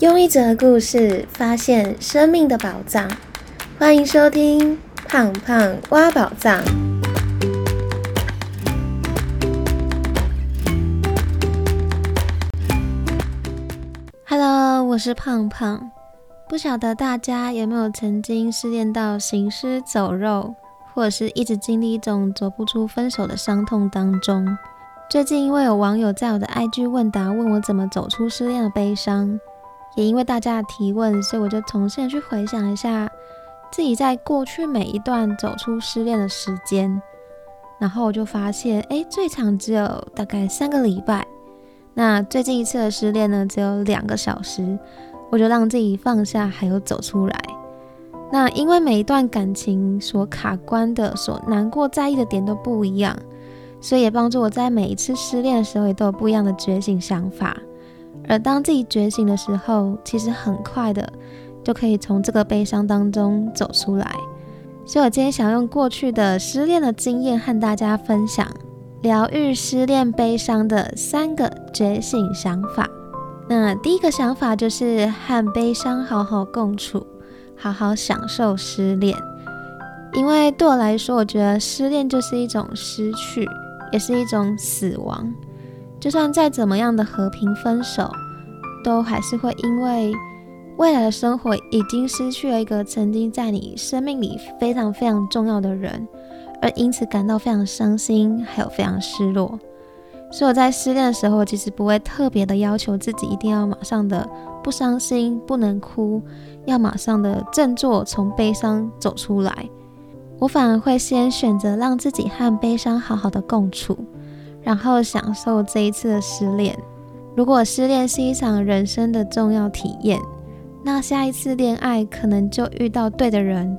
用一则故事发现生命的宝藏，欢迎收听《胖胖挖宝藏》。Hello，我是胖胖。不晓得大家有没有曾经失恋到行尸走肉，或者是一直经历一种走不出分手的伤痛当中？最近因为有网友在我的 IG 问答问我怎么走出失恋的悲伤。也因为大家的提问，所以我就重新去回想一下自己在过去每一段走出失恋的时间，然后我就发现，哎，最长只有大概三个礼拜。那最近一次的失恋呢，只有两个小时，我就让自己放下，还有走出来。那因为每一段感情所卡关的、所难过、在意的点都不一样，所以也帮助我在每一次失恋的时候，也都有不一样的觉醒想法。而当自己觉醒的时候，其实很快的就可以从这个悲伤当中走出来。所以我今天想用过去的失恋的经验和大家分享，疗愈失恋悲伤的三个觉醒想法。那第一个想法就是和悲伤好好共处，好好享受失恋。因为对我来说，我觉得失恋就是一种失去，也是一种死亡。就算再怎么样的和平分手，都还是会因为未来的生活已经失去了一个曾经在你生命里非常非常重要的人，而因此感到非常伤心，还有非常失落。所以我在失恋的时候，其实不会特别的要求自己一定要马上的不伤心、不能哭，要马上的振作，从悲伤走出来。我反而会先选择让自己和悲伤好好的共处。然后享受这一次的失恋。如果失恋是一场人生的重要体验，那下一次恋爱可能就遇到对的人，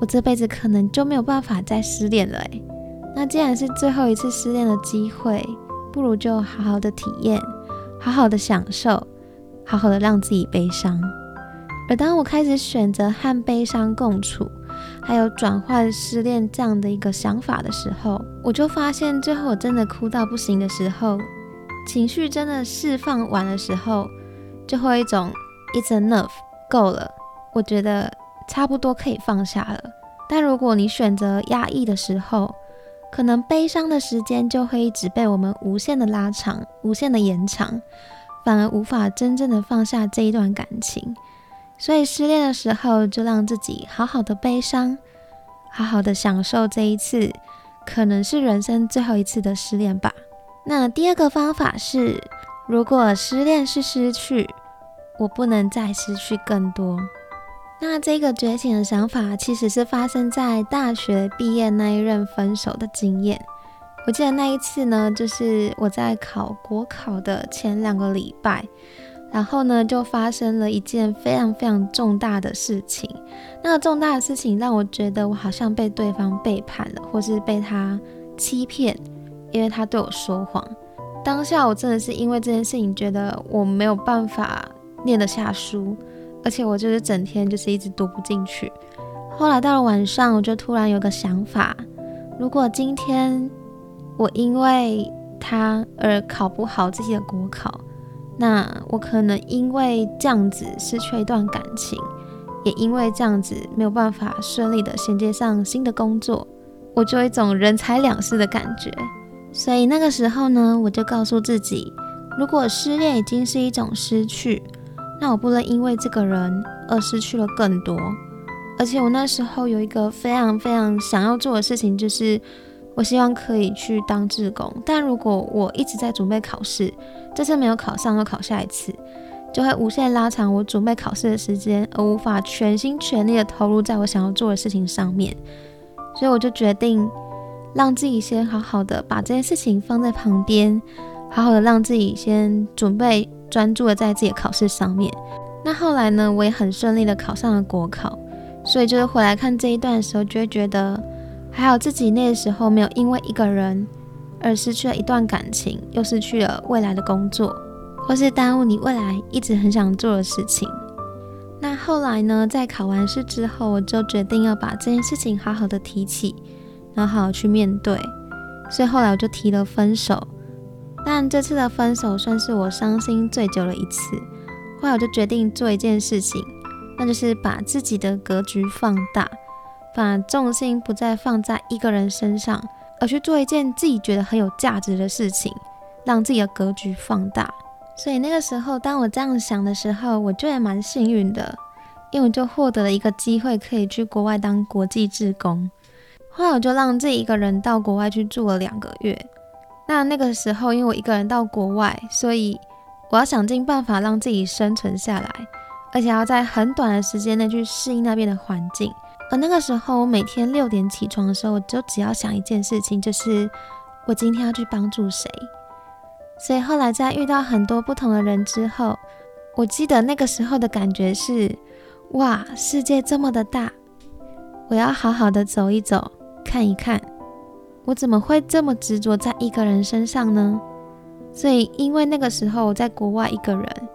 我这辈子可能就没有办法再失恋了。那既然是最后一次失恋的机会，不如就好好的体验，好好的享受，好好的让自己悲伤。而当我开始选择和悲伤共处，还有转换失恋这样的一个想法的时候，我就发现，最后我真的哭到不行的时候，情绪真的释放完的时候，就会一种 it's enough 够了，我觉得差不多可以放下了。但如果你选择压抑的时候，可能悲伤的时间就会一直被我们无限的拉长、无限的延长，反而无法真正的放下这一段感情。所以失恋的时候，就让自己好好的悲伤，好好的享受这一次，可能是人生最后一次的失恋吧。那第二个方法是，如果失恋是失去，我不能再失去更多。那这个觉醒的想法，其实是发生在大学毕业那一任分手的经验。我记得那一次呢，就是我在考国考的前两个礼拜。然后呢，就发生了一件非常非常重大的事情。那个重大的事情让我觉得我好像被对方背叛了，或是被他欺骗，因为他对我说谎。当下我真的是因为这件事情觉得我没有办法念得下书，而且我就是整天就是一直读不进去。后来到了晚上，我就突然有个想法：如果今天我因为他而考不好自己的国考。那我可能因为这样子失去一段感情，也因为这样子没有办法顺利的衔接上新的工作，我就有一种人财两失的感觉。所以那个时候呢，我就告诉自己，如果失恋已经是一种失去，那我不能因为这个人而失去了更多。而且我那时候有一个非常非常想要做的事情，就是。我希望可以去当志工，但如果我一直在准备考试，这次没有考上，又考下一次，就会无限拉长我准备考试的时间，而无法全心全力的投入在我想要做的事情上面。所以我就决定让自己先好好的把这件事情放在旁边，好好的让自己先准备专注的在自己的考试上面。那后来呢，我也很顺利的考上了国考，所以就是回来看这一段的时候，就会觉得。还好自己那时候没有因为一个人而失去了一段感情，又失去了未来的工作，或是耽误你未来一直很想做的事情。那后来呢，在考完试之后，我就决定要把这件事情好好的提起，然后好好去面对。所以后来我就提了分手。但这次的分手算是我伤心最久的一次。后来我就决定做一件事情，那就是把自己的格局放大，把重心不再放在一个人身上，而去做一件自己觉得很有价值的事情，让自己的格局放大。所以那个时候，当我这样想的时候，我就也蛮幸运的，因为我就获得了一个机会，可以去国外当国际志工。后来我就让自己一个人到国外去住了两个月。那那个时候，因为我一个人到国外，所以我要想尽办法让自己生存下来，而且要在很短的时间内去适应那边的环境。而那个时候，我每天六点起床的时候，我就只要想一件事情，就是我今天要去帮助谁。所以后来在遇到很多不同的人之后，我记得那个时候的感觉是：哇，世界这么的大，我要好好的走一走，看一看。我怎么会这么执着在一个人身上呢？所以因为那个时候我在国外一个人，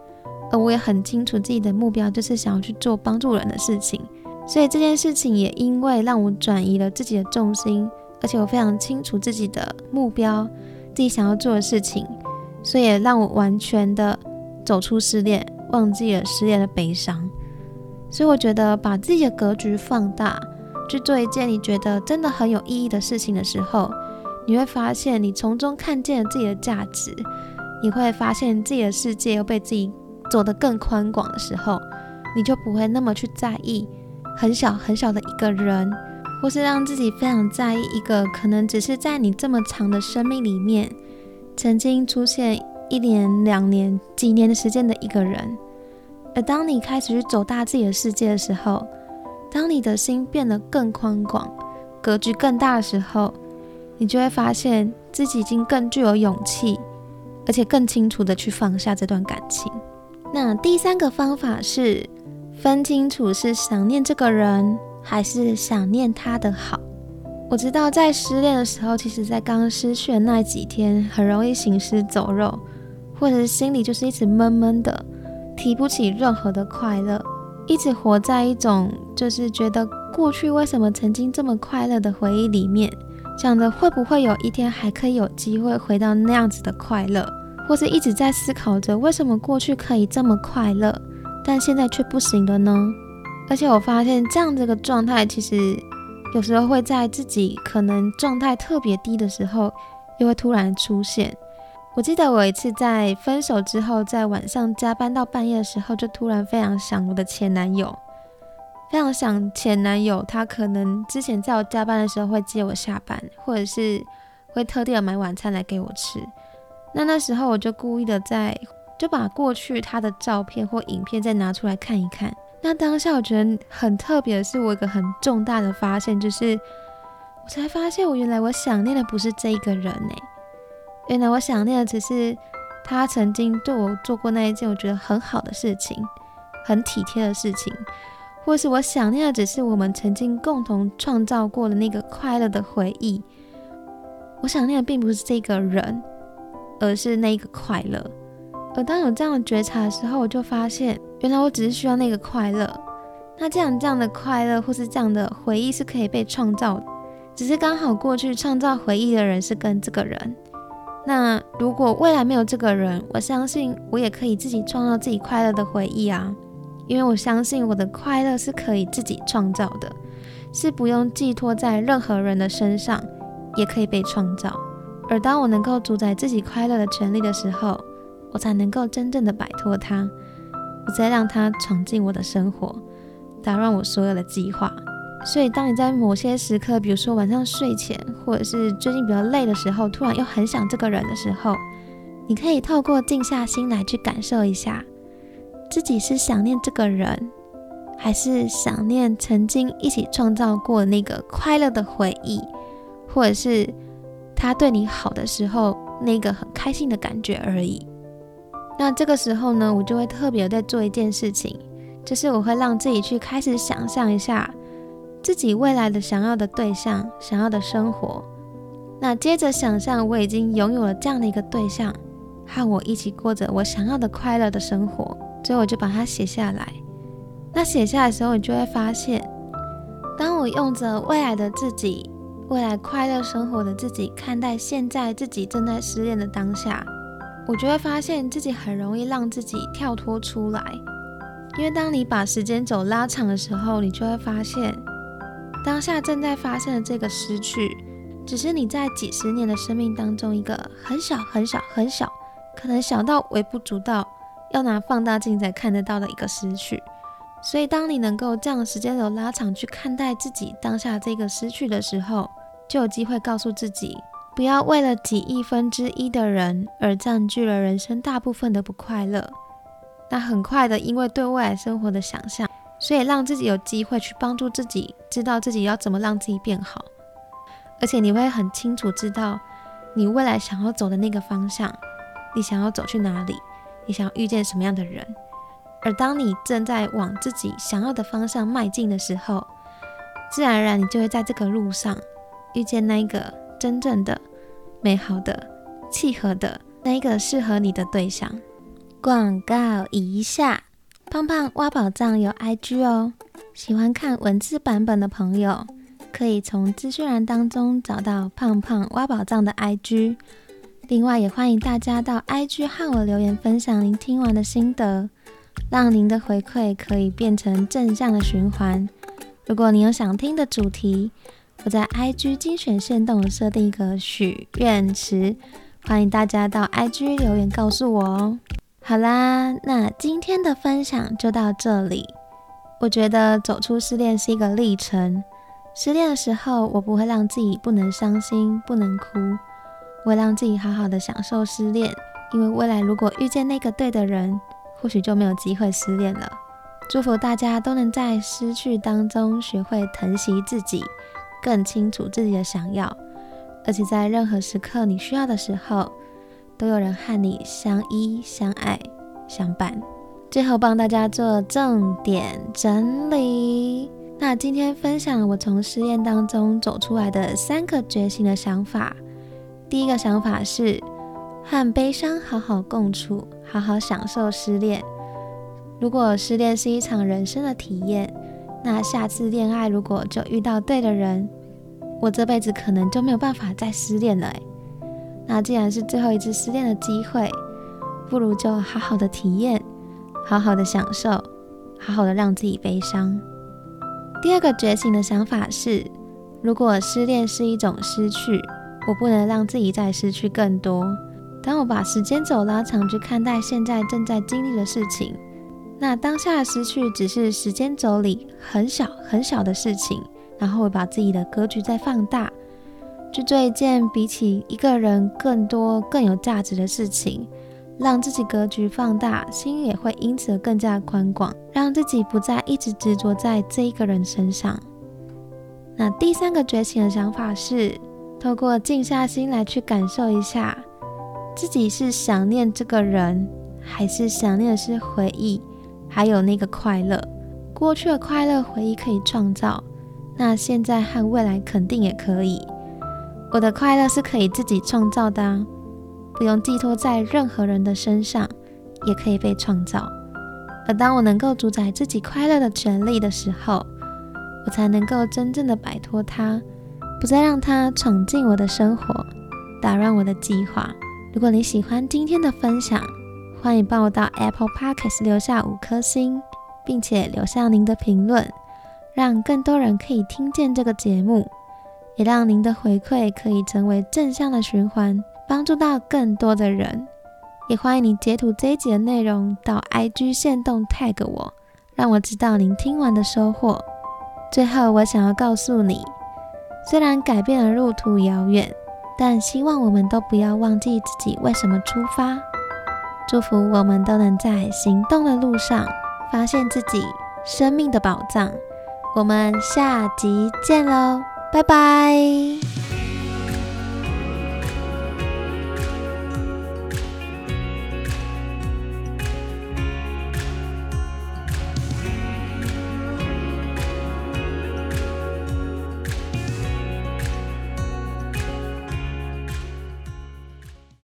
而我也很清楚自己的目标就是想要去做帮助人的事情，所以这件事情也因为让我转移了自己的重心，而且我非常清楚自己的目标，自己想要做的事情。所以也让我完全的走出失恋，忘记了失恋的悲伤。所以我觉得把自己的格局放大，去做一件你觉得真的很有意义的事情的时候，你会发现你从中看见了自己的价值，你会发现自己的世界又被自己走得更宽广的时候，你就不会那么去在意很小很小的一个人，或是让自己非常在意一个可能只是在你这么长的生命里面。曾经出现一年、两年、几年的时间的一个人，而当你开始去走大自己的世界的时候，当你的心变得更宽广、格局更大的时候，你就会发现自己已经更具有勇气，而且更清楚的去放下这段感情。那第三个方法是分清楚是想念这个人，还是想念他的好。我知道，在失恋的时候，其实，在刚失去的那几天，很容易行尸走肉，或者是心里就是一直闷闷的，提不起任何的快乐，一直活在一种就是觉得过去为什么曾经这么快乐的回忆里面，想着会不会有一天还可以有机会回到那样子的快乐，或是一直在思考着为什么过去可以这么快乐，但现在却不行了呢？而且我发现这样子的状态，其实。有时候会在自己可能状态特别低的时候，又会突然出现。我记得我一次在分手之后，在晚上加班到半夜的时候，就突然非常想我的前男友，非常想前男友。他可能之前在我加班的时候会接我下班，或者是会特地的买晚餐来给我吃。那那时候我就故意的在就把过去他的照片或影片再拿出来看一看。那当下我觉得很特别的是，我一个很重大的发现，就是我才发现，我原来我想念的不是这个人呢，原来我想念的只是他曾经对我做过那一件我觉得很好的事情，很体贴的事情，或是我想念的只是我们曾经共同创造过的那个快乐的回忆。我想念的并不是这个人，而是那个快乐。而当有这样的觉察的时候，我就发现，原来我只是需要那个快乐。那这样这样的快乐或是这样的回忆是可以被创造的，只是刚好过去创造回忆的人是跟这个人。那如果未来没有这个人，我相信我也可以自己创造自己快乐的回忆啊，因为我相信我的快乐是可以自己创造的，是不用寄托在任何人的身上，也可以被创造。而当我能够主宰自己快乐的权利的时候，我才能够真正的摆脱他，不再让他闯进我的生活，打乱我所有的计划。所以，当你在某些时刻，比如说晚上睡前，或者是最近比较累的时候，突然又很想这个人的时候，你可以透过静下心来去感受一下，自己是想念这个人，还是想念曾经一起创造过那个快乐的回忆，或者是他对你好的时候那个很开心的感觉而已。那这个时候呢，我就会特别在做一件事情，就是我会让自己去开始想象一下自己未来的想要的对象、想要的生活。那接着想象我已经拥有了这样的一个对象，和我一起过着我想要的快乐的生活。所以我就把它写下来。那写下来的时候，你就会发现，当我用着未来的自己、未来快乐生活的自己看待现在自己正在失恋的当下。我就会发现自己很容易让自己跳脱出来。因为当你把时间轴拉长的时候，你就会发现，当下正在发生的这个失去，只是你在几十年的生命当中一个很小很小很小，可能小到微不足道，要拿放大镜才看得到的一个失去。所以，当你能够这样时间轴拉长去看待自己当下这个失去的时候，就有机会告诉自己，不要为了几亿分之一的人而占据了人生大部分的不快乐。那很快的，因为对未来生活的想象，所以让自己有机会去帮助自己，知道自己要怎么让自己变好。而且你会很清楚知道你未来想要走的那个方向，你想要走去哪里，你想要遇见什么样的人。而当你正在往自己想要的方向迈进的时候，自然而然你就会在这个路上遇见那一个真正的、美好的、契合的那一个适合你的对象。广告一下，胖胖挖宝藏有 IG 哦，喜欢看文字版本的朋友，可以从资讯栏当中找到胖胖挖宝藏的 IG。另外，也欢迎大家到 IG 和我留言分享您听完的心得，让您的回馈可以变成正向的循环。如果你有想听的主题，我在 IG 精选线动设定一个许愿池，欢迎大家到 IG 留言告诉我哦。好啦，那今天的分享就到这里。我觉得走出失恋是一个历程。失恋的时候，我不会让自己不能伤心、不能哭，我会让自己好好的享受失恋。因为未来如果遇见那个对的人，或许就没有机会失恋了。祝福大家都能在失去当中学会疼惜自己，更清楚自己的想要，而且在任何时刻你需要的时候。都有人和你相依相爱相伴。最后帮大家做重点整理。那今天分享我从失恋当中走出来的三个觉醒的想法。第一个想法是和悲伤好好共处，好好享受失恋。如果失恋是一场人生的体验，那下次恋爱如果就遇到对的人，我这辈子可能就没有办法再失恋了。那既然是最后一次失恋的机会，不如就好好的体验，好好的享受，好好的让自己悲伤。第二个觉醒的想法是，如果失恋是一种失去，我不能让自己再失去更多。当我把时间轴拉长去看待现在正在经历的事情，那当下的失去只是时间轴里很小很小的事情，然后把自己的格局再放大。去做一件比起一个人更多、更有价值的事情，让自己格局放大，心也会因此更加宽广，让自己不再一直执着在这一个人身上。那第三个觉醒的想法是，透过静下心来去感受一下，自己是想念这个人，还是想念的是回忆，还有那个快乐。过去的快乐回忆可以创造，那现在和未来肯定也可以。我的快乐是可以自己创造的，不用寄托在任何人的身上，也可以被创造。而当我能够主宰自己快乐的权利的时候，我才能够真正的摆脱它，不再让它闯进我的生活，打乱我的计划。如果你喜欢今天的分享，欢迎帮我到 Apple Podcast 留下五颗星，并且留下您的评论，让更多人可以听见这个节目。也让您的回馈可以成为正向的循环，帮助到更多的人。也欢迎你截图这一集的内容到 IG 线动 tag 我，让我知道您听完的收获。最后，我想要告诉你，虽然改变的路途遥远，但希望我们都不要忘记自己为什么出发。祝福我们都能在行动的路上发现自己生命的宝藏。我们下集见喽！拜拜。